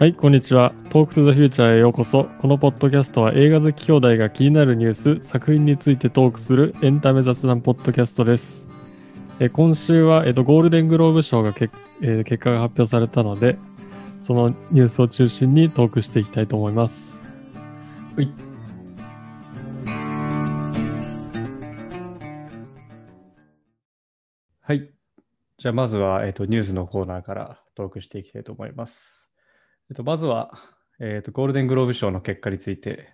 はい、こんにちは。トークトゥザフューチャーへようこそ。このポッドキャストは映画好き兄弟が気になるニュース、作品についてトークするエンタメ雑談ポッドキャストです。え今週は、えーとゴールデングローブ賞がけ、えー結果が発表されたので、そのニュースを中心にトークしていきたいと思います。はい。はい。じゃあ、まずは、えっと、ニュースのコーナーからトークしていきたいと思います。えっと、まずは、えっと、ゴールデングローブ賞の結果について、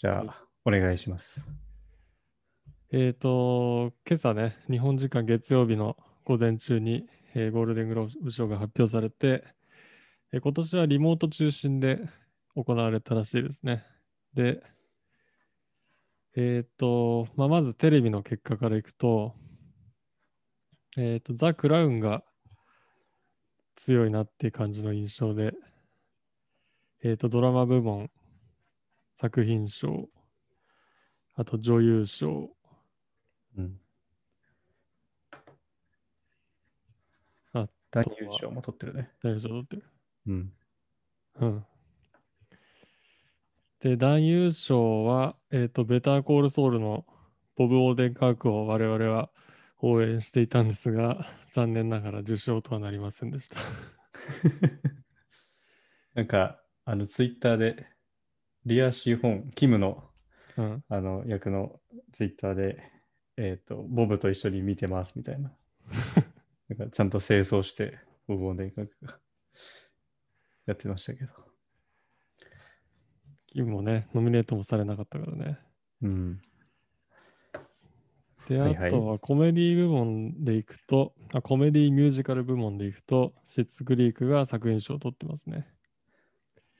じゃあ、お願いします。えっ、と、今朝ね、日本時間月曜日の午前中に、えーゴールデングローブ賞が発表されて、えー今年はリモート中心で行われたらしいですね。で、えっ、と、まあ、まずテレビの結果からいくと、えっ、と、ザ・クラウンが強いなっていう感じの印象で、えっ、と、ドラマ部門、作品賞、あと女優賞、うん。あ男優賞も取ってるね。大丈夫取ってる。うん。うん。で、男優賞は、えっ、と、ベターコールソウルのボブ・オーデンカークを我々は応援していたんですが、残念ながら受賞とはなりませんでした。なんか、あの、ツイッターで、リア・シーホン、キムのうん。あの役のツイッターで、えっ、と、ボブと一緒に見てますみたいな。なんかちゃんと清掃して、ボブ・オーデンカークがやってましたけど。キムもね、ノミネートもされなかったからね。うん。で、はいはいあとはコメディ部門でいくと、あコメディミュージカル部門でいくと、シッツ・クリークが作品賞を取ってますね。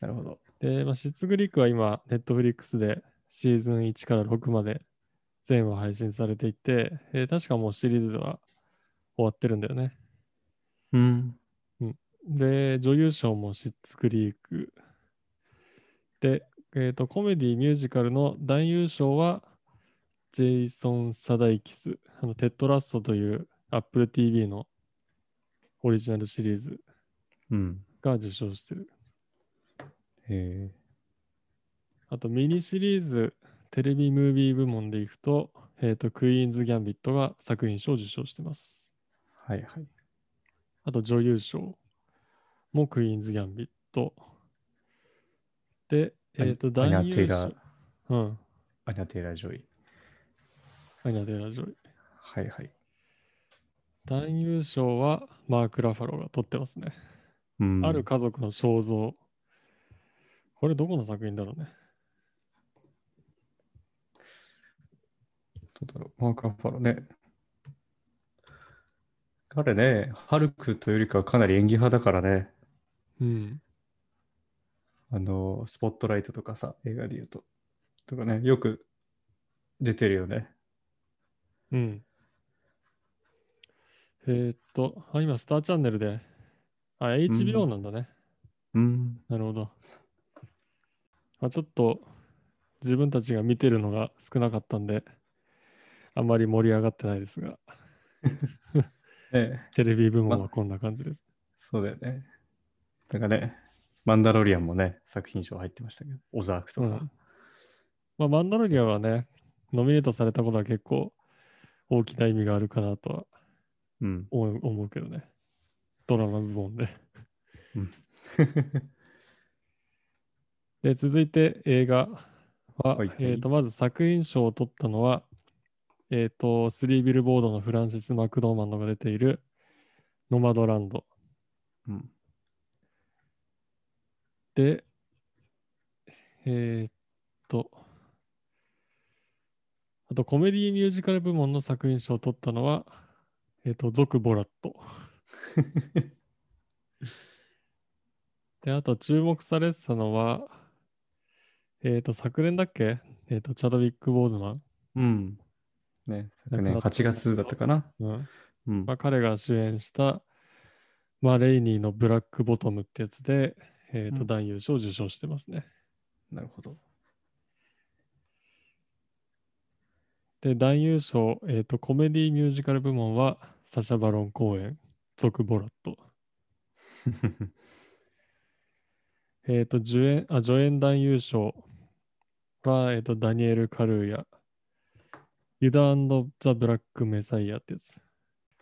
なるほど。で、まあ、シッツグリークは今、ネットフリックスでシーズン1から6まで全話配信されていて、えー確かもうシリーズは終わってるんだよね。うん。で、女優賞もシッツグリーク。で、えーと、コメディミュージカルの男優賞は、ジェイソン・サダイキス、あのテッドラストという Apple TV のオリジナルシリーズうん。が受賞してる。へえ。あとミニシリーズテレビムービー部門でいくと、えっ、と、クイーンズ・ギャンビットが作品賞を受賞してます。はいはい。あと女優賞もクイーンズ・ギャンビット。で、えっ、と、アニャ男優テイラー賞。うん。アニャ・テイラー・ジョイ。アニャ・テイラー・ジョイ。はいはい。男優賞はマーク・ラファローが取ってますね。うん。ある家族の肖像。これどこの作品だろうね。どうだろう。マーク・ラファローね。彼ね、ハルクというよりかはかなり演技派だからね。うん。あの、スポットライトとかさ、映画で言うと。とかね、よく出てるよね。うん。えーっと、あ、今、スターチャンネルで、あ、HBO なんだね。うん。なるほど。あ、ちょっと、自分たちが見てるのが少なかったんで、あんまり盛り上がってないですが、ね テレビ部門まはこんな感じです。そうだよね。なんかね、マンダロリアンもね、作品賞入ってましたけど、オザークとか。うんまあ、マンダロリアンはね、ノミネートされたことは結構大きな意味があるかなとはうん。思うけどね。ドラマ部門で。で、続いて映画は、はいはいえーとまず作品賞を取ったのは、えっ、と、スリービルボードのフランシス・マクドーマンドが出ているノマドランド。うん。で、えーっと、あとコメディミュージカル部門の作品賞を取ったのは、えーっと、ゾク・ボラット。で、あと注目されてたのは、えーっと、昨年だっけ？えーっと、チャドウィック・ボーズマン。うん。ね、昨年亡くなった8月だったかな？うんうんま。あ、彼が主演した、まあ、レイニーのブラック・ボトムってやつで、えーっと、うん男優賞を受賞してますね。なるほど。で、男優賞、えっ、と、コメディミュージカル部門は、サシャ・バロン公演、ゾク・ボラット。えっ、と、助演、あ、助演男優賞は、えっ、と、ダニエル・カルーヤ。ユダザ・ブラック・メサイアってやつ。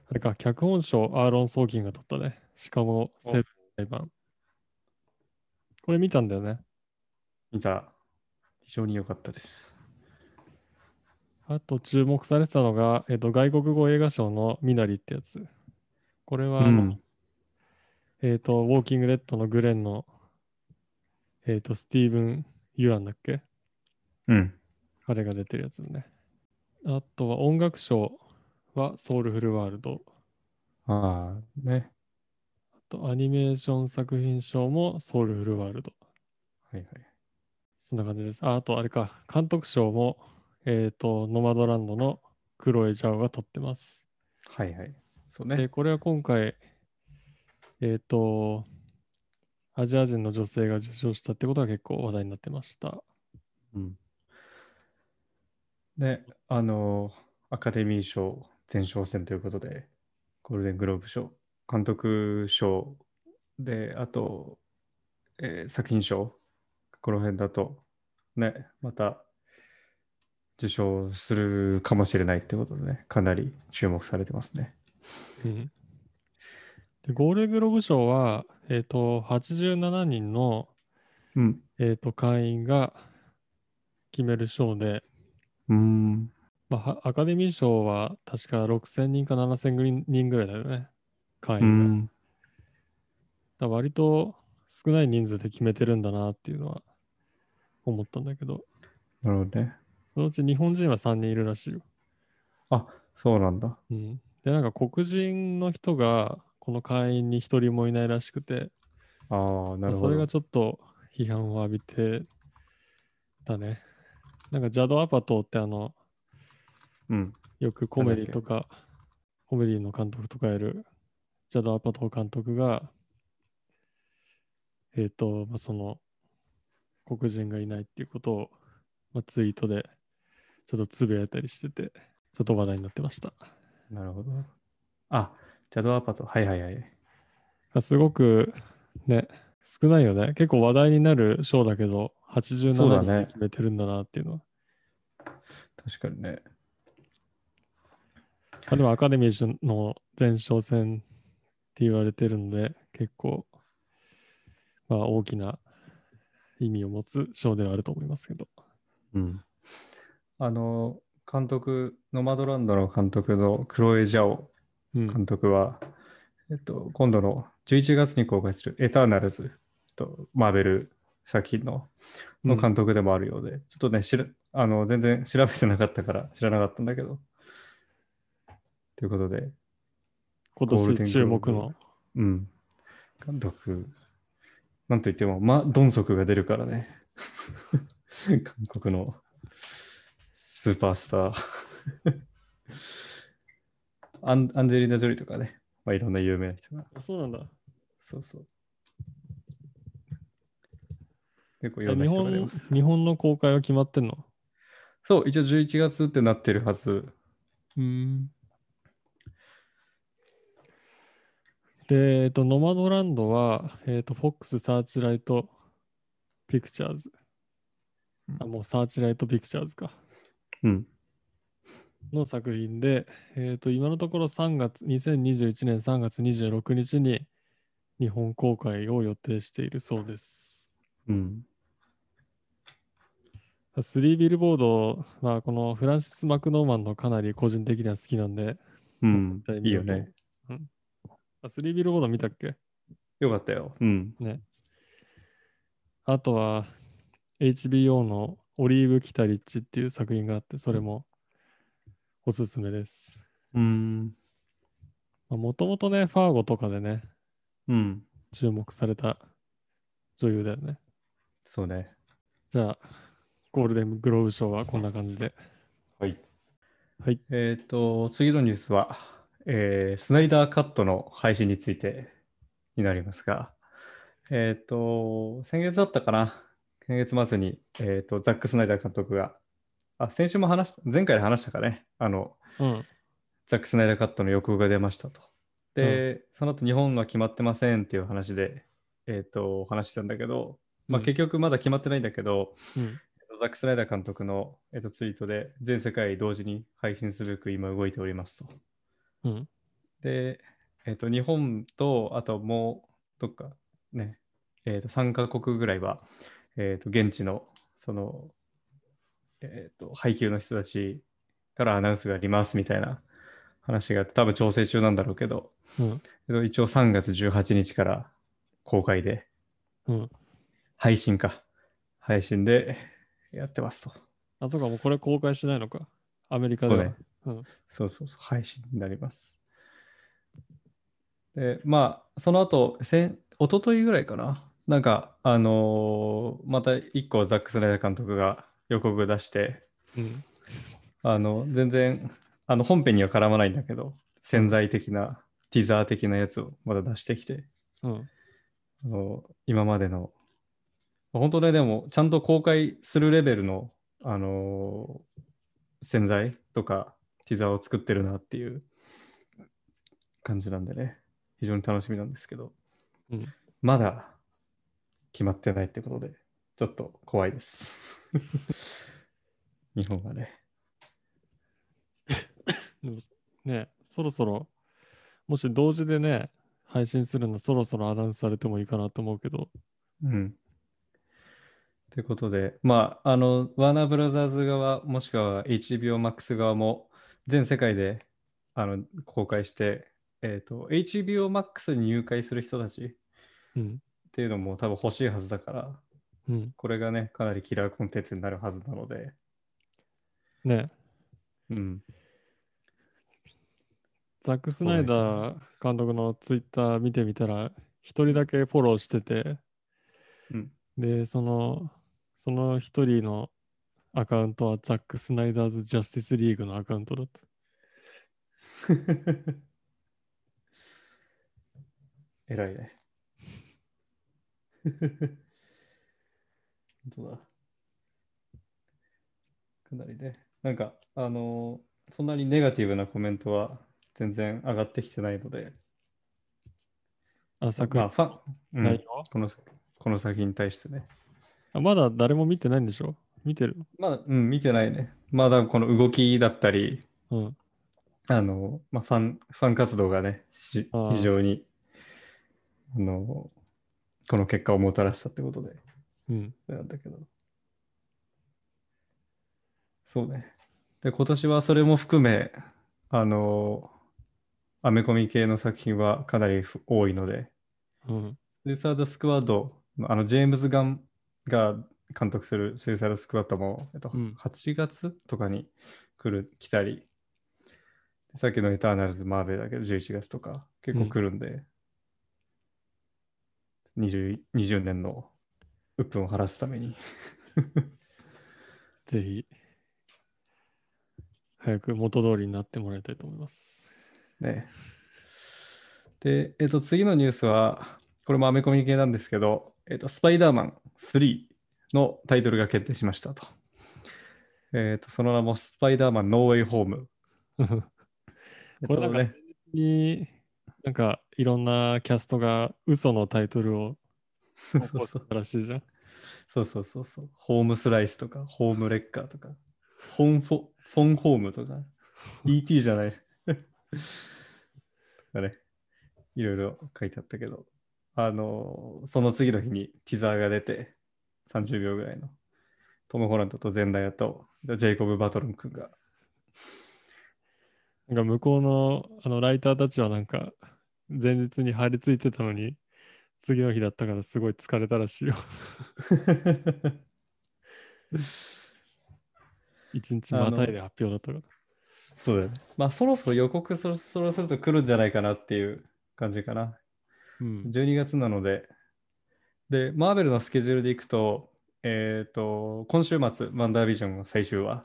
あれか、脚本賞、アーロン・ソーキンが取ったね。しかも、おセブン裁判。これ見たんだよね。見た。非常に良かったです。あと注目されてたのが、えっと、外国語映画賞のミナリってやつ。これはうんえっと、ウォーキング・デッドのグレンの、えっと、スティーブン・ユアンだっけ？うん。彼が出てるやつね。あとは音楽賞はソウルフルワールド。ああ、ね。あとアニメーション作品賞もソウルフルワールド。はいはい。そんな感じです。ああとあれか、監督賞も、えっと、ノマドランドのクロエ・ジャオが取ってます。はいはい。そうで、ね。これは今回、えっ、と、アジア人の女性が受賞したってことが結構話題になってました。うん。で、あの、アカデミー賞前哨戦ということで、ゴールデングローブ賞、監督賞で、あと、えー作品賞、この辺だと、ね、また受賞するかもしれないってことでね、かなり注目されてますね。うんでゴールデングローブ賞は、えっ、と、87人の、うん。えー、と会員が決める賞で、うーん。まあ、はアカデミー賞は確か6000人か7000人ぐらいだよね、会う員が。ん。だから割と少ない人数で決めてるんだなっていうのは思ったんだけど、なるほどね。そのうち日本人は3人いるらしいよ。あ、そうなんだ。うん、で、なんか黒人の人がこの会員に一人もいないらしくて、ああ、なるほどそれが。ちょっと批判を浴びてたね。なんかジャド・アパトーってあの、うん。よくコメディとか、コメディの監督とかやるジャド・アパトー監督が、えっ、と、まあ、その、黒人がいないっていうことを、まあ、ツイートでちょっとつぶやいたりしてて、ちょっと話題になってました。なるほど。あ、ジャドアパト。はいはいはい。すごくね、少ないよね。結構話題になる賞だけど、87そうだね人で決めてるんだなっていうのは。確かにね。まあ、でもアカデミー賞の前哨戦って言われてるので、結構、まあ大きな意味を持つ賞ではあると思いますけど。うん。あの、監督、ノマドランドの監督のクロエ・ジャオうん。監督は、えっと、今度の11月に公開するエターナルズとマーベル作品のの監督でもあるようで、ちょっとね、知らあの全然調べてなかったから知らなかったんだけど。ということで、今年注目の。うん。監督、なんといっても、ま、ドンソクが出るからね。韓国のスーパースター。アンアンジェリーナ・ジョリーとかね、まあ、いろんな有名な人が。あそうなんだ。そうそう。結構いえろんな人が出ます。日本の公開は決まってんの？そう、一応11月ってなってるはず。うん。で、えっと、ノマドランドは、えっと、フォックスサーチライトピクチャーズ。あ、もうサーチライトピクチャーズか。うん。の作品で、えっと、今のところ3月、2021年3月26日に日本公開を予定しているそうです。うん。3ビルボードはこのフランシス・マクノーマンのかなり個人的には好きなんで、うんいいうよね。うん。あ、3ビルボード見たっけ？よかったよ。うん。ね。あとは HBO のオリーブ・キタリッチっていう作品があって、それもおすすめです。うん。もともとね、ファーゴとかでね、うん。注目された女優だよね。そうね。じゃあ、ゴールデングローブ賞はこんな感じで。はい。はい。えっ、と、次のニュースは、えースナイダーカットの配信についてになりますが、えっ、と、先月だったかな。先月末に、えっ、と、ザック・スナイダー監督が、あ、先週も話した、前回で話したかね。あの、うん。ザック・スナイダーカットの予告が出ましたと。で、その後日本は決まってませんっていう話で、えっ、と、話してたんだけど、まあ、うん結局まだ決まってないんだけど、うん。ザック・スライダー監督の、えっと、ツイートで全世界同時に配信すべく今動いておりますと。うん。で、えっと、日本と、あともう、どっかね、えっと、3カ国ぐらいは、えっと、現地の、その、えっと、配給の人たちからアナウンスがありますみたいな話があって、多分調整中なんだろうけど、うん。えっと一応3月18日から公開で、うん。配信か。配信でやってますと。あ、そうか、もうこれ公開しないのか。アメリカでは。そうねうん。そうそうそう、配信になります。で、まあ、その後、先一昨日ぐらいかな。なんか、あのーまた一個ザック・スナイダー監督が予告出して、うん。あの、全然、あの、本編には絡まないんだけど、潜在的な、ティザー的なやつをまだ出してきて、うん。あの今までの、本当ね、でも、ちゃんと公開するレベルの、あのー潜在とか、ティザーを作ってるなっていう感じなんでね、非常に楽しみなんですけど、うん。まだ決まってないってことで、ちょっと怖いです。日本はね。でもね、そろそろ、もし同時でね、配信するのそろそろアナウンスされてもいいかなと思うけど、うん。ということで、まあ、あの、ワーナーブラザーズ側、もしくは HBO Max 側も、全世界であの公開して、えっ、と、HBO Max に入会する人たちっうん。ていうのも多分欲しいはずだから、うん。これがね、かなりキラーコンテンツになるはずなので、ね、うん。ザック・スナイダー監督のツイッター見てみたら、一人だけフォローしてて、うん。で、その、その一人のアカウントはザック・スナイダーズ・ジャスティス・リーグのアカウントだった。偉いね。本当だ？かなりね。なんか、あのーそんなにネガティブなコメントは全然上がってきてないので、あ、作まあ、ファン、この、この作品に対してね。あまだ誰も見てないんでしょ？見てる？まだ、うん、見てないね。まだこの動きだったり、うん。あの、まあ、ファン、ファン活動がね、非常に、あの、この結果をもたらしたってことで、うん。なんだけど。そうね。で、今年はそれも含め、あの、アメコミ系の作品はかなりふ多いので、うん。スイサイドスクワッド、あの、ジェームズ・ガンが監督するスイサイドスクワッドも、えっと、うん8月とかに来る、来たり、さっきのエターナルズ・マーベルだけど、11月とか結構来るんで、20, 20年の鬱憤を晴らすために。ぜひ、早く元通りになってもらいたいと思います。ね。で、えっと、次のニュースは、これもアメコミ系なんですけど、えっと、スパイダーマン3のタイトルが決定しましたと。えっと、その名もスパイダーマンノーウェイホーム。これなんかとね、に、なんかいろんなキャストが嘘のタイトルを そうそう。そうたらしいじゃん。そうそうそうそう。ホームスライスとか、ホームレッカーとか、フォンフォフォンホームとか、ET じゃない。いろいろ書いてあったけど、あの、その次の日にティザーが出て、30秒ぐらいの、トム・ホランドとゼンダヤと、ジェイコブ・バトルン君が、なんか向こうのあのライターたちはなんか前日に張り付いてたのに次の日だったからすごい疲れたらしいよ。一日またいで発表だったから。そうだよね。まあ、そろそろ予告そろそろすると来るんじゃないかなっていう感じかな。うん。12月なので、で、マーベルのスケジュールでいくと、えっ、と、今週末、ワンダービジョンが最終話。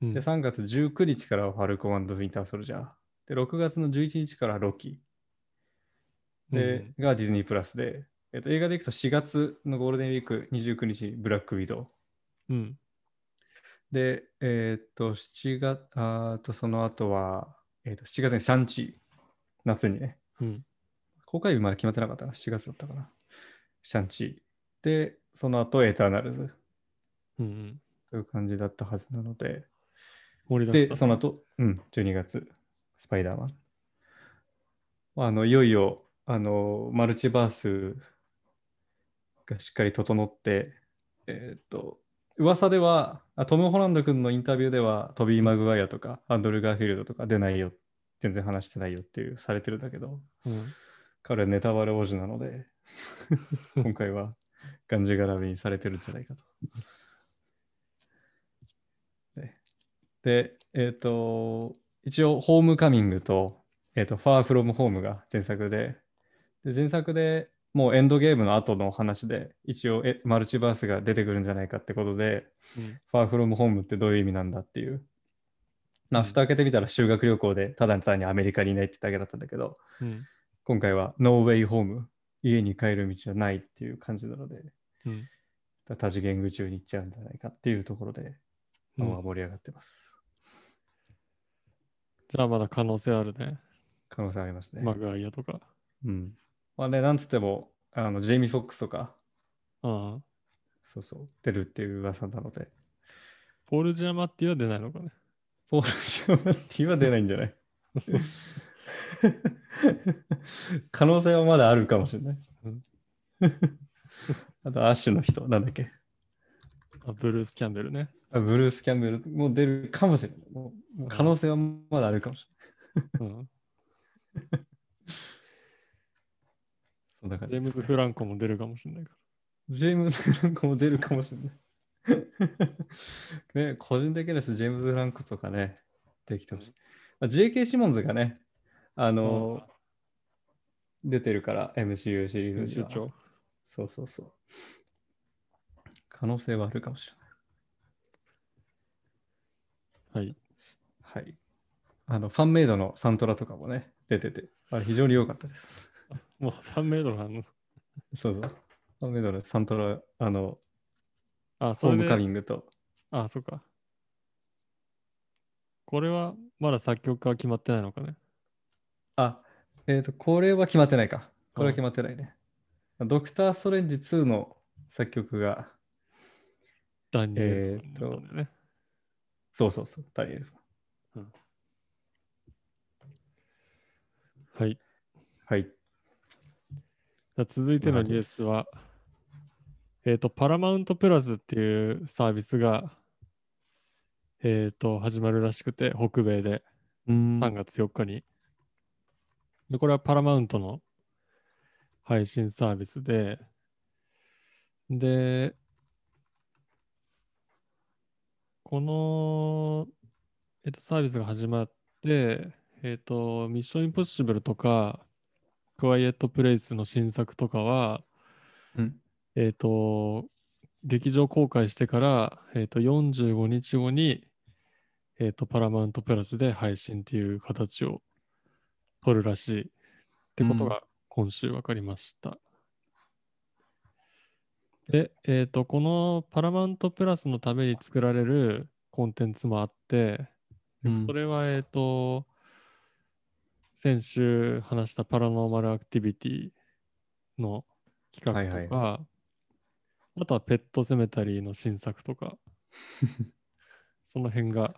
うんで、3月19日からはファルコンウィンターソルジャー。で、6月の11日からはロキ。で、がディズニープラスで、えっと映画でいくと4月のゴールデンウィーク29日にブラックウィドウ。うん。で、えっと、7月、あーと、その後は、えっと、7月にシャンチー。夏にね。うん。公開日まで決まってなかったな。7月だったかな。シャンチー。で、その後エターナルズうんうん。という感じだったはずなので。で、その後、うん、12月、スパイダーマン。あの、いよいよ、あの、マルチバースがしっかり整って、えーっと、噂ではあ、トム・ホランド君のインタビューでは、トビー・マグワイアとか、アンドル・ガーフィールドとか出ないよ、全然話してないよっていう、されてるんだけど、うん。彼はネタバレ王子なので、今回はがんじがらめにされてるんじゃないかと。で、でえっ、と、一応、ホームカミングと、えっ、と、ファーフロムホームが前作で、で前作でもうエンドゲームの後の話で、一応え、マルチバースが出てくるんじゃないかってことで、うんファーフロムホームってどういう意味なんだっていう。まあ、蓋開けてみたら修学旅行でただ単にアメリカにいないってだけだったんだけど、うん。今回は No Way Home 家に帰る道はないっていう感じなので、うん。多次元宇宙に行っちゃうんじゃないかっていうところで、うんまあ盛り上がってます。じゃあまだ可能性あるね。可能性ありますね。マグワイアとか。うん。まあね、なんつっても、あのジェイミー・フォックスとか、ああ。そうそう、出るっていう噂なので、ポール・ジャマッティは出ないのかね。ポール・シャマッティは出ないんじゃない？可能性はまだあるかもしれない。うん あと、アッシュの人、なんだっけ？あブルース・キャンベルね。あブルース・キャンベルも出るかもしれない。もう可能性はまだあるかもしれない。うん。そんな感じジェームズ・フランコも出るかもしれないかジェームズ・フランコも出るかもしれない。ね、個人的にはジェームズ・フランコとかね、できてほしい。まあ JK シモンズがね、あら。の出てるから、MCU シリー編ズには。集長。そうそうそう。可能性はあるかもしれない。はい。はい。あの、ファンメイドのサントラとかもね、出てて、あれ非常に良かったです。もうファンメイドがあるの？そうそう。ファンメイドのサントラ、あの、あ、ホームカミングと、あ、そっか。これはまだ作曲家は決まってないのかね？あ、えっ、と、これは決まってないか。これはうん決まってないね。ドクター・ストレンジ2の作曲が、ダニエルえーっとだったんだよね。そうそうそう、ダニエル。はい。じはい。続いてのニュースは、えっ、と、パラマウントプラスっていうサービスが、えっ、と、始まるらしくて、北米で。うん。3月4日に。で、これはパラマウントの配信サービスで、で、この、えっと、サービスが始まって、えっと、ミッションインポッシブルとか、クワイエットプレイスの新作とかは、うん。えっと、劇場公開してから、えっと、45日後に、えっと、パラマウントプラスで配信っていう形を取るらしい。ってことが今週分かりました。で、えっと、このパラマウントプラスのために作られるコンテンツもあって、うん。それは、えっと、先週話したパラノーマルアクティビティの企画とか、はいあとはペットセメタリーの新作とか、その辺が、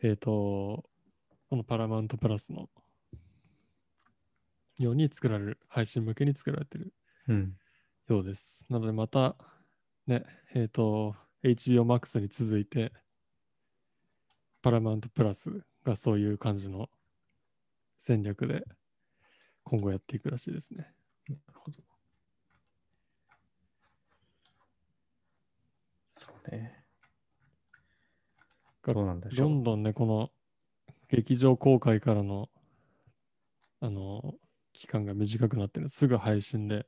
えっ、と、このパラマウントプラスのように作られる、配信向けに作られてるうん。ようです。なのでまた、ね、えっ、と、HBO Max に続いて、パラマウントプラスがそういう感じの戦略で今後やっていくらしいですね。なるほど。そうね。がどうなんでしょう。どんどんね、この劇場公開からの、あの、期間が短くなってるすぐ配信で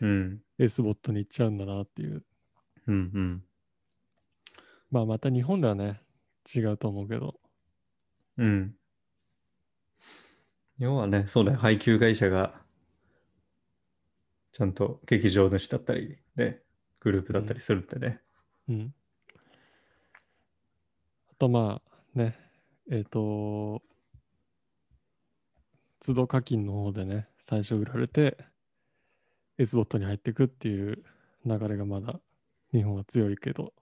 うん。S ボットに行っちゃうんだなっていう。うんうん。まあまた日本ではね、違うと思うけど。うん。要はね、そうだよ。配給会社が、ちゃんと劇場主だったり、で、グループだったりするってね。うん。あとまあね、えっ、と、都度課金の方でね、最初売られて、S ボットに入っていくっていう流れがまだ日本は強いけど、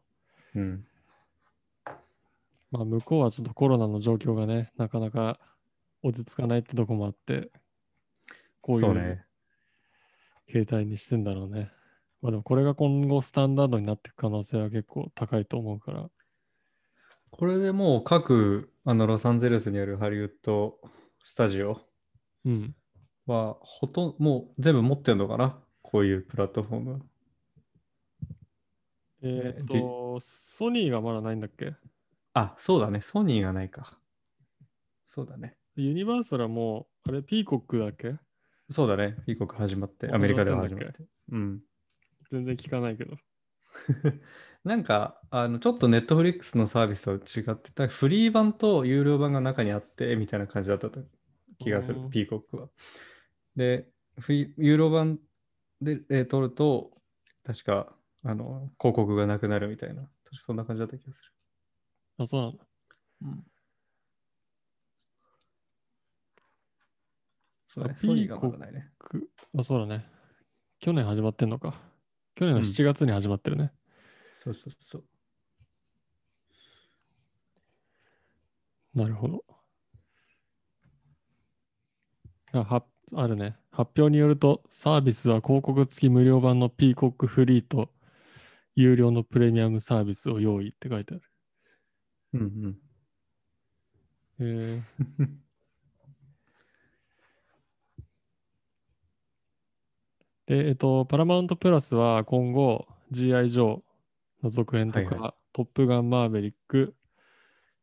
うん。まあ、向こうはちょっとコロナの状況がね、なかなか落ち着かないってとこもあって、こういうそうね。形態にしてんだろうね。まあでもこれが今後スタンダードになっていく可能性は結構高いと思うから。これでもう各あのロサンゼルスにあるハリウッドスタジオうん。はほとんどもう全部持ってるのかな？こういうプラットフォーム。えっ、でと、ソニーがまだないんだっけ？あ、そうだね。ソニーがないか。そうだね。ユニバーサルはもう、あれ、ピーコックだっけ？そうだね。ピーコック始まって、あアメリカでは始まってて。うん。全然聞かないけど。なんか、あの、ちょっとネットフリックスのサービスと違ってた、フリー版と有料版が中にあって、みたいな感じだったと気がするう、んピーコックは。で、フリ有料版で、えー撮ると、確か、あの、広告がなくなるみたいな、そんな感じだった気がする。あ、そうなんだ。そうだねあソニーがまだないね。くあ、そうだね。去年始まってんのか。去年のうん7月に始まってるね。そうそうそう。なるほど。あはあるね。発表によると、サービスは広告付き無料版のピーコックフリーと有料のプレミアムサービスを用意って書いてある。うんえー うん。で、えっと、パラマウントプラスは今後、G.I. ジョーの続編とか、はいはトップガンマーベリック、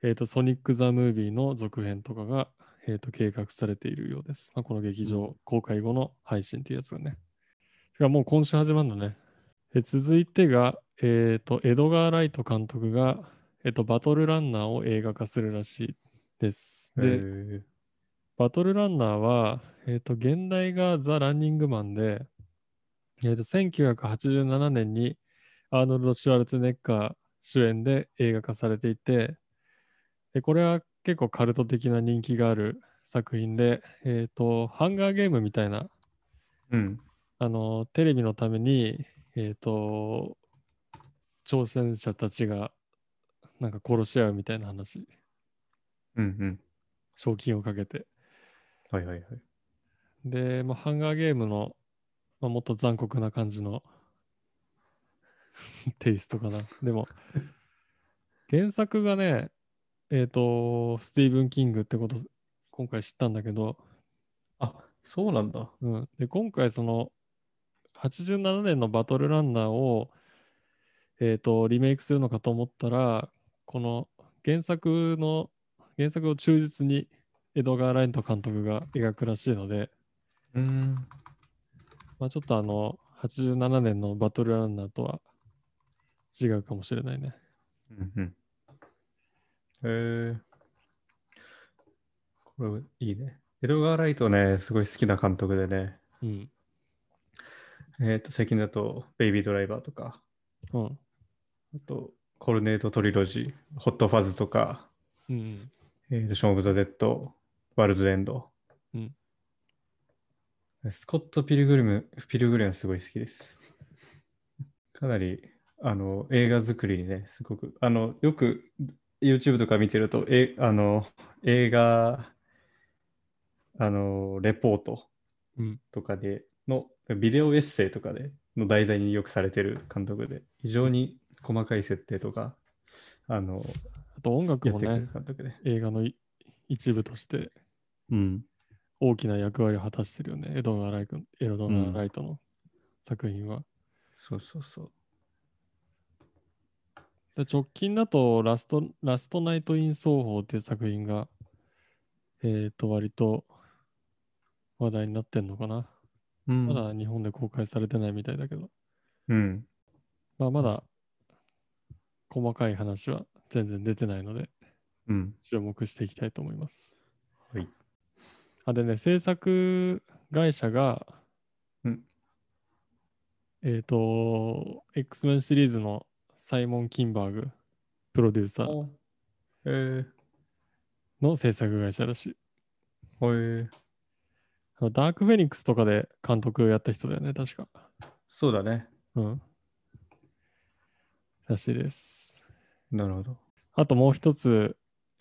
えっと、ソニック・ザ・ムービーの続編とかが、えっと、計画されているようです。まあ、この劇場公開後の配信っていうやつがね。てかもう今週始まるのね。え続いてが、えっと、エドガー・ライト監督が、えっと、バトルランナーを映画化するらしいです。で、えーバトルランナーは、えっ、と、現代がザ・ランニングマンで、えっ、と、1987年にアーノルド・シュワルツェネッガー主演で映画化されていて、でこれは結構カルト的な人気がある作品で、えっ、と、ハンガーゲームみたいな、うん。あの、テレビのために、えっ、と、挑戦者たちがなんか殺し合うみたいな話、うんうん。賞金をかけて。はいはいはい。で、まあ、ハンガーゲームの、まあ、もっと残酷な感じの テイストかな。でも、原作がね、えっ、と、スティーブン・キングってこと、今回知ったんだけど、あ、そうなんだ。うん。で、今回その、87年のバトルランナーを、えっ、と、リメイクするのかと思ったら、この原作の、原作を忠実にエドガー・ライント監督が描くらしいので、うん。まあ、ちょっとあの、87年のバトルランナーとは違うかもしれないね。うんうん。へえこれいいね。エドガー・ライトね、すごい好きな監督でね。うん。えっ、と、最近だと、ベイビードライバーとか、うん。あと、コルネート・トリロジー、ホット・ファズとか、うん。えーと、ショーン・オブ・ザ・デッド、ワールド・エンド。うんスコット・ピルグリム、ピルグリムすごい好きです。かなり、あの、映画作りにね、すごく、あの、よく YouTube とか見てると、え、あの、映画、あの、レポートうん。とかでの、ビデオエッセイとかでの題材によくされてる監督で、非常に細かい設定とか、あの、あと音楽もね。映画のい一部としてうん。大きな役割を果たしてるよね。エドガー・ライトエドガーうんライトの作品は。そうそうそう。で直近だとラスト、ラストナイト・イン奏法っていう作品が、えっ、と、割と話題になってんのかな。うんまだ日本で公開されてないみたいだけど。うん。まあ、まだ細かい話は全然出てないので、うん。注目していきたいと思います。はい。あ、でね、制作会社が、うんえっ、と、X-Men シリーズのサイモン・キンバーグ、プロデューサーえー、の制作会社らしい。えー、あのダークフェニックスとかで監督やった人だよね、確か。そうだね。うん。らしいです。なるほど。あともう一つ、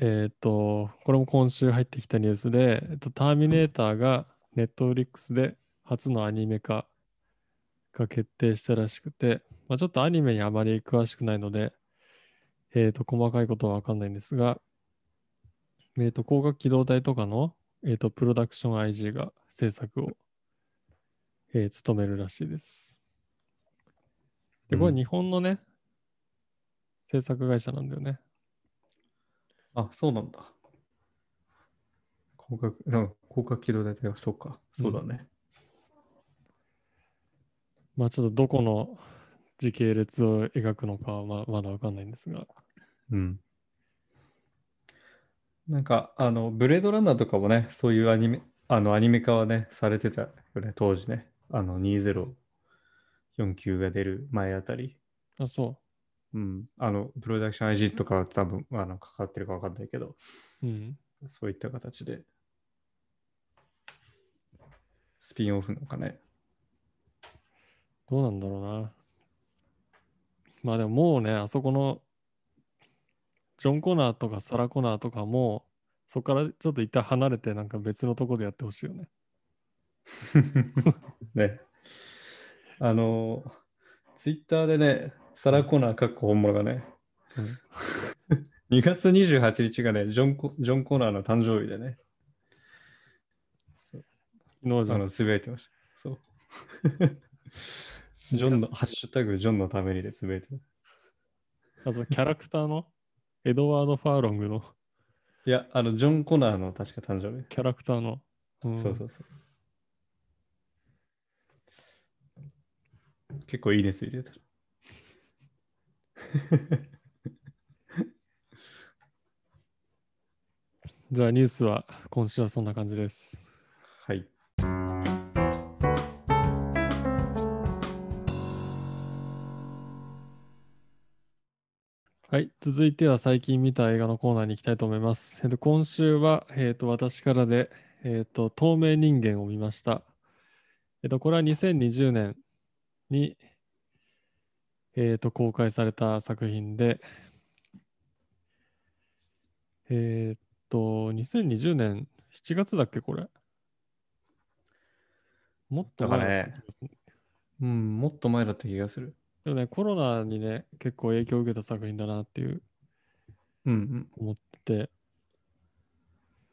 えっ、と、これも今週入ってきたニュースで、えっと、ターミネーターがネットフリックスで初のアニメ化が決定したらしくて、まあ、ちょっとアニメにあまり詳しくないので、えっ、と、細かいことはわかんないんですが、えっ、と、光学機動隊とかの、えっ、と、プロダクション IG が制作を、えー務めるらしいです。で、これうん日本のね、制作会社なんだよね。あ、そうなんだ。広角、なんか広角機動大体はそうか。そうだね。まあちょっとどこの時系列を描くのかはままだわかんないんですが。うん。なんか、あの、ブレードランナーとかもね、そういうアニメ、あの、アニメ化はね、されてたよね、当時ね。あの、2049が出る前あたり。あ、そうん。あの、プロダクション IG とかは多分、あの、かかってるかわかんないけど、う。うん。そういった形で。スピンオフのかね。どうなんだろうな。まあでももうね、あそこのジョン・コナーとかサラ・コナーとかも、そこからちょっと一旦離れてなんか別のとこでやってほしいよね。ね。あの、ツイッターでね、サラ・コナーかっこ本物がね、2月28日がね、ジョンコ・ジョンコナーの誕生日でね、昨日の、つぶやいてました。そう。ジョンの、ハッシュタグ、ジョンのためにでつぶやいてた。あそうキャラクターの？エドワード・ファーロングの？いや、あの、ジョン・コナーの確か誕生日。キャラクターの？うんそうそうそう。結構いいねついてた。じゃあニュースは今週はそんな感じです。はい。はい、続いては最近見た映画のコーナーに行きたいと思います。えっと、今週は、えっと、私からで、えっと、透明人間を見ました。えっと、これは2020年に、えっと、公開された作品で、えっと、2020年7月だっけ、これ？もっと前だった気がするうん、もっと前だった気がする。でもね、コロナにね、結構影響を受けた作品だなっていううんうん。思ってて、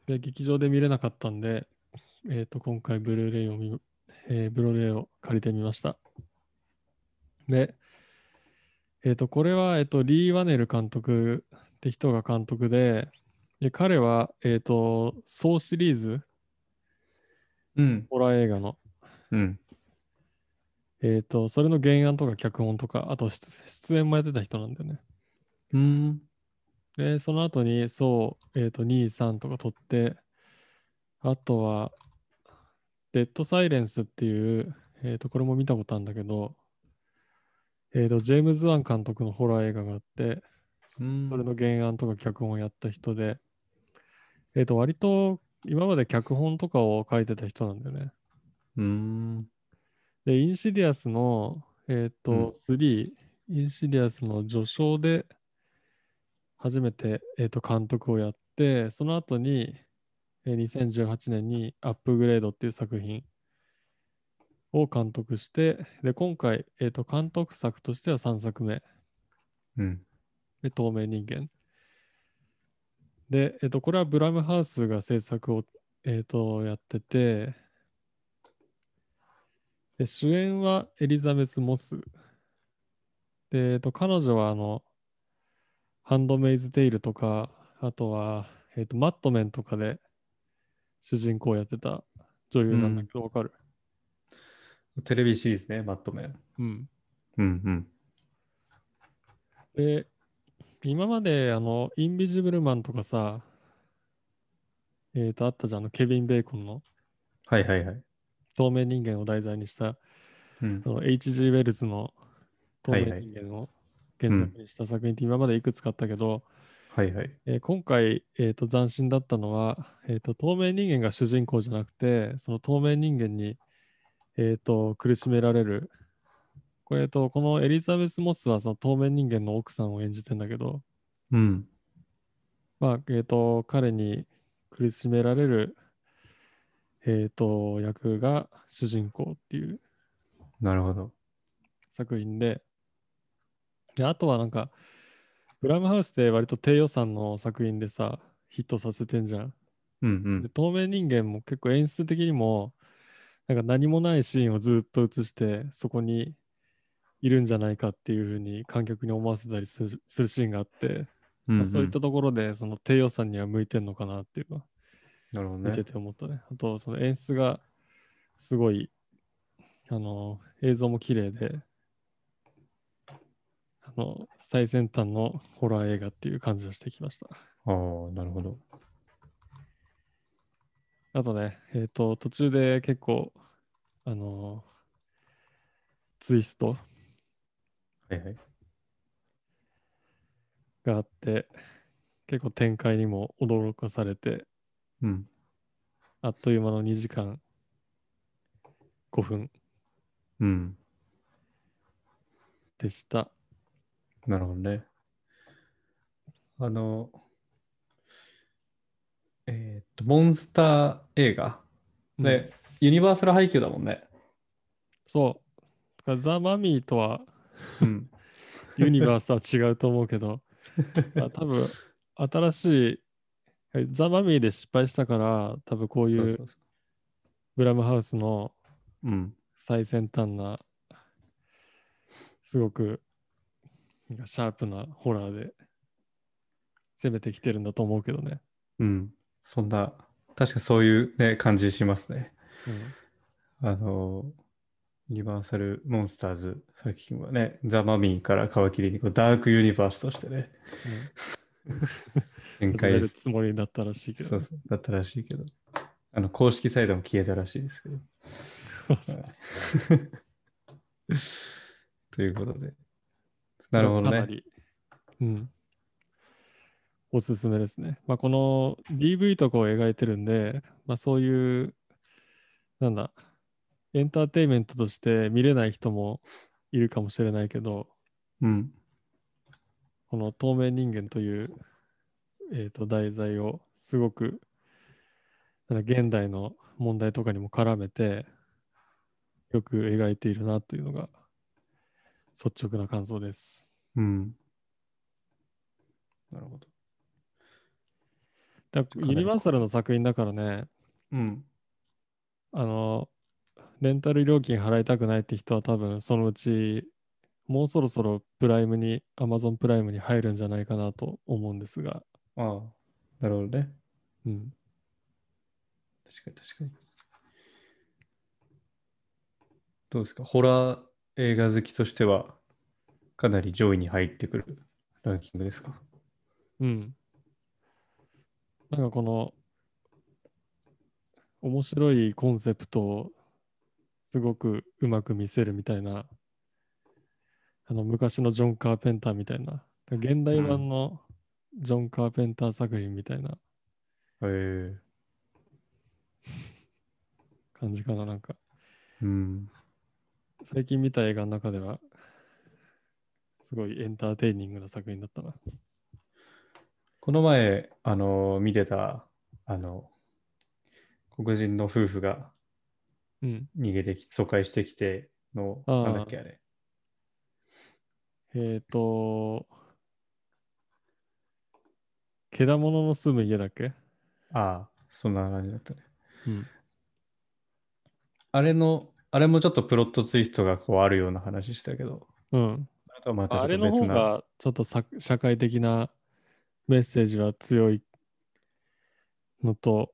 で、劇場で見れなかったんで、えっ、と、今回ブルーレイを見、えーブルーレイを借りてみました。で、えっ、と、これは、えっ、と、リー・ワネル監督って人が監督で、で、彼は、えっ、と、ソーシリーズ、うん。ホラー映画の、うん。えっ、と、それの原案とか脚本とか、あと出出演もやってた人なんだよね。うん。で、その後に、そう、えっ、と、2、3とか撮って、あとは、デッドサイレンスっていう、えっ、と、これも見たことあるんだけど、えっ、と、ジェームズ・ワン監督のホラー映画があって、うんそれの原案とか脚本をやった人で、えっ、と、割と今まで脚本とかを書いてた人なんだよね。うん。で、インシディアスの、えっ、と、うん3、インシディアスの序章で初めて、えー、と監督をやって、その後に、えー2018年にアップグレードっていう作品を監督して、で、今回、えー、と監督作としては3作目、うん。で透明人間。で、えっ、と、これはブラムハウスが制作を、えー、とやってて、で主演はエリザベス・モス。で、えっ、と、彼女はあの、ハンドメイズ・テイルとか、あとは、えっ、と、マットメンとかで主人公をやってた女優なんだけど、わかる？テレビシリーズね、マットメン。うん。うんうん。で、今まで、あの、インビジブルマンとかさ、えっ、と、あったじゃん、あの、ケビン・ベーコンのはいはいはい。透明人間を題材にした、うんその H.G. ウェルズの透明人間を原作にした作品って今までいくつかあったけど、はいはい。えー今回、えーと斬新だったのは、えーと、透明人間が主人公じゃなくて、その透明人間に、えーと苦しめられるこれと、このエリザベス・モスはその透明人間の奥さんを演じてんだけど、うん。まあ、えっ、と、彼に苦しめられる、えっ、と、役が主人公っていうなるほど。作品で、で、あとはなんか、ブラムハウスって割と低予算の作品でさ、ヒットさせてんじゃん。うんで透明人間も結構演出的にも、なんか何もないシーンをずっと映して、そこにいるんじゃないかっていうふうに観客に思わせたりするシーンがあって、うん。まあそういったと。ところでその低予算には向いてんのかなっていうのはなるほどね。見てて思ったね。あと、その演出がすごい、あの、映像も綺麗で、あの、最先端のホラー映画っていう感じがしてきました。ああ、なるほど。あとね、えっ、と、途中で結構、あの、ツイストはいはい。があって、結構展開にも驚かされて、うん。あっという間の2時間5分うん。でした。なるほどね。あの、えーっと、モンスター映画うんで、ユニバーサル配給だもんね。そう。ザ・マミーとはうん。ユニバースは違うと思うけど、まあ多分新しい、はいザ・マミーで失敗したから、多分こういうブラムハウスの。最先端な、すごくシャープなホラーで攻めてきてるんだと思うけどね。うん。そんな、確かそういうね、感じしますね。うんあの、ユニバーサル・モンスターズ作品はね、ザ・マミーから皮切りにこうダークユニバースとしてね、展開るつもりだったらしいけどね、そうそうだったらしいけど、あの公式サイトも消えたらしいですけど。はい ということで。なるほどね。うん。おすすめですね。まあ、この DV とかを描いてるんで、まあ、そういう、なんだ、エンターテインメントとして見れない人もいるかもしれないけど、うん。この透明人間という、えー、と題材をすごく現代の問題とかにも絡めてよく描いているなというのが率直な感想です。うん。なるほど。だユニバーサルの作品だからね、うん。あの、レンタル料金払いたくないって人は多分そのうちもうそろそろプライムに、Amazon プライムに入るんじゃないかなと思うんですが、ああ、なるほどね。うん。確かに確かに。どうですか？ホラー映画好きとしてはかなり上位に入ってくるランキングですか？うん。なんかこの面白いコンセプトをすごくうまく見せるみたいな、あの昔のジョン・カーペンターみたいな、現代版のジョン・カーペンター作品みたいなへえ感じかな。なんかうん。最近見た映画の中ではすごいエンターテイニングな作品だったな。この前、あの、見てた、あの、黒人の夫婦がうん。逃げてき、疎開してきての、なんだっけあれ。えっ、ー、と、けだものの住む家だっけ？ああ、そんな感じだったね。うん。あれの、あれもちょっとプロットツイストがこうあるような話したけど、うん。あとはまたちょっあれのと別な。方がちょっとさ社会的なメッセージは強いのと、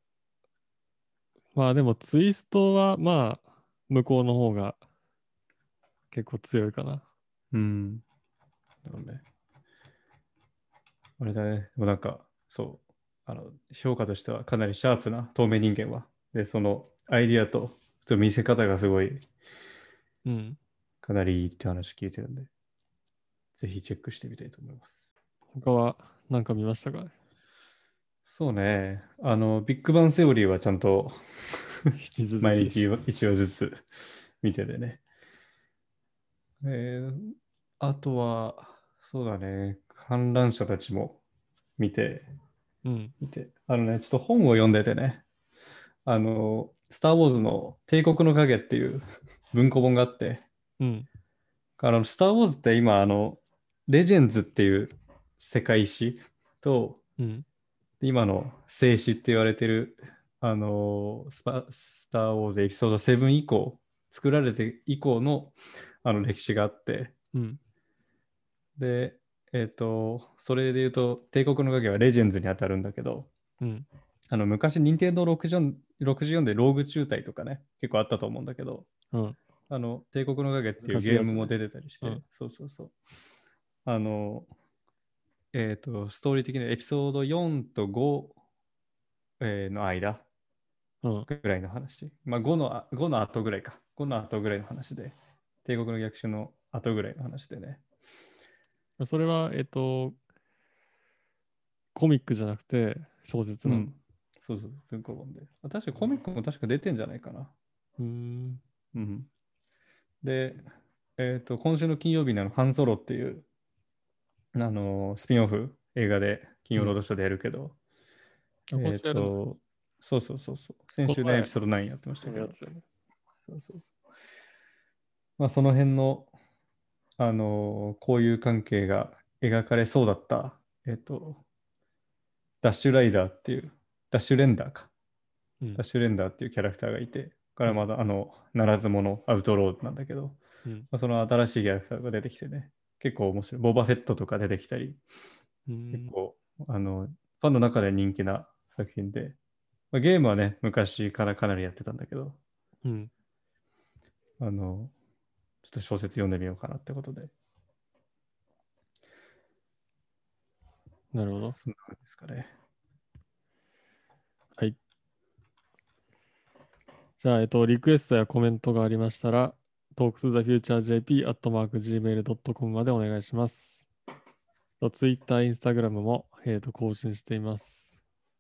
まあでもツイストはまあ向こうの方が結構強いかな。うん。なるほどね。あれだね。でもなんか、そう。あの、評価としてはかなりシャープな透明人間は。で、そのアイディアと見せ方がすごい、うん。かなりいいって話聞いてるんで、ぜひチェックしてみたいと思います。他は何か見ましたか？ねそうね。あの、ビッグバンセオリーはちゃんと。毎日一話ずつ見ててね。えーあとは、そうだね、観覧車たちも見て、うん。見て、あのね、ちょっと本を読んでてね、あの、スター・ウォーズの帝国の影っていう 文庫本があって、うん。あの、スター・ウォーズって今、あの、レジェンズっていう世界史と、うん。今の静止って言われてる、あのスパ、スター・ウォーズエピソード7以降、作られて以降のあの歴史があって、うん。で、えっ、と、それで言うと、帝国の影はレジェンズに当たるんだけど、うん。あの昔、任天堂64 64でローグ中隊とかね、結構あったと思うんだけど、うん。あの、帝国の影っていうゲームも出てたりして、うんそうそうそう。あの、えっ、と、ストーリー的にはエピソード4と5、えーの間うん。ぐらいの話。まあ5のあ、5の後ぐらいか。5の後ぐらいの話で、帝国の逆襲の後ぐらいの話でね。それは、えっと、コミックじゃなくて小説なの。うん。そうそう、文庫本で。あ確かコミックも確か出てんじゃないかな。うーん。うん。で、えっ、と、今週の金曜日にあの、ハンソロっていう、あのスピンオフ映画で金曜ロードショーでやるけど、あえっ、今週やるの？と、そうそうそうそう。先週ね、エピソード9やってましたけど。そうそうそう。まあ、その辺の、あのこういう関係が描かれそうだった、えっ、と、ダッシュライダーっていう、ダッシュレンダーか。うん。ダッシュレンダーっていうキャラクターがいて、これはまだあの、ならず者、アウトローなんだけど、うん。まあ、その新しいキャラクターが出てきてね、結構面白い。ボバフェットとか出てきたり、うん結構、あの、ファンの中で人気な作品で、まあ、ゲームはね、昔からかなりやってたんだけど、うん。あの、ちょっと小説読んでみようかなってことで、なるほど。そんな感じですかね。はい。じゃあ、えっと、リクエストやコメントがありましたら、talktothefuturejp.gmail.com までお願いします。Twitter、Instagram も、えっと更新しています。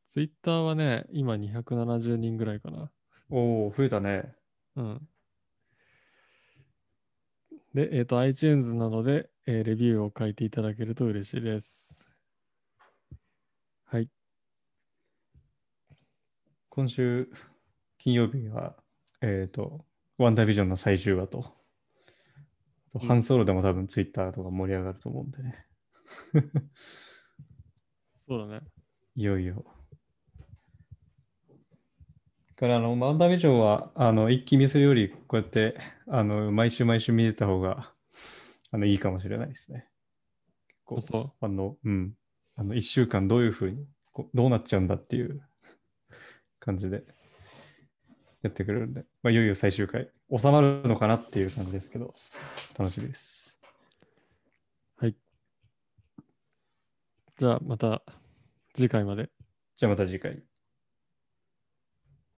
Twitter はね、今270人ぐらいかな。おお、増えたね。うん。で、えっ、と、iTunes などで、えーレビューを書いていただけると嬉しいです。はい。今週金曜日は、えっ、と、ワンダービジョンの最終話と、あとうんハンソロでも多分ツイッターとか盛り上がると思うんでね。そうだね。いよいよ。からあの、ワンダービジョンは、あの、一気見するより、こうやって、あの、毎週毎週見れた方が、あの、いいかもしれないですね。結構、そうあの、うん。あの、一週間どういうふうに、どうなっちゃうんだっていう感じでやってくれるんで、まあ、いよいよ最終回、収まるのかなっていう感じですけど、楽しみです。はい。じゃあ、また次回まで。じゃあまた次回。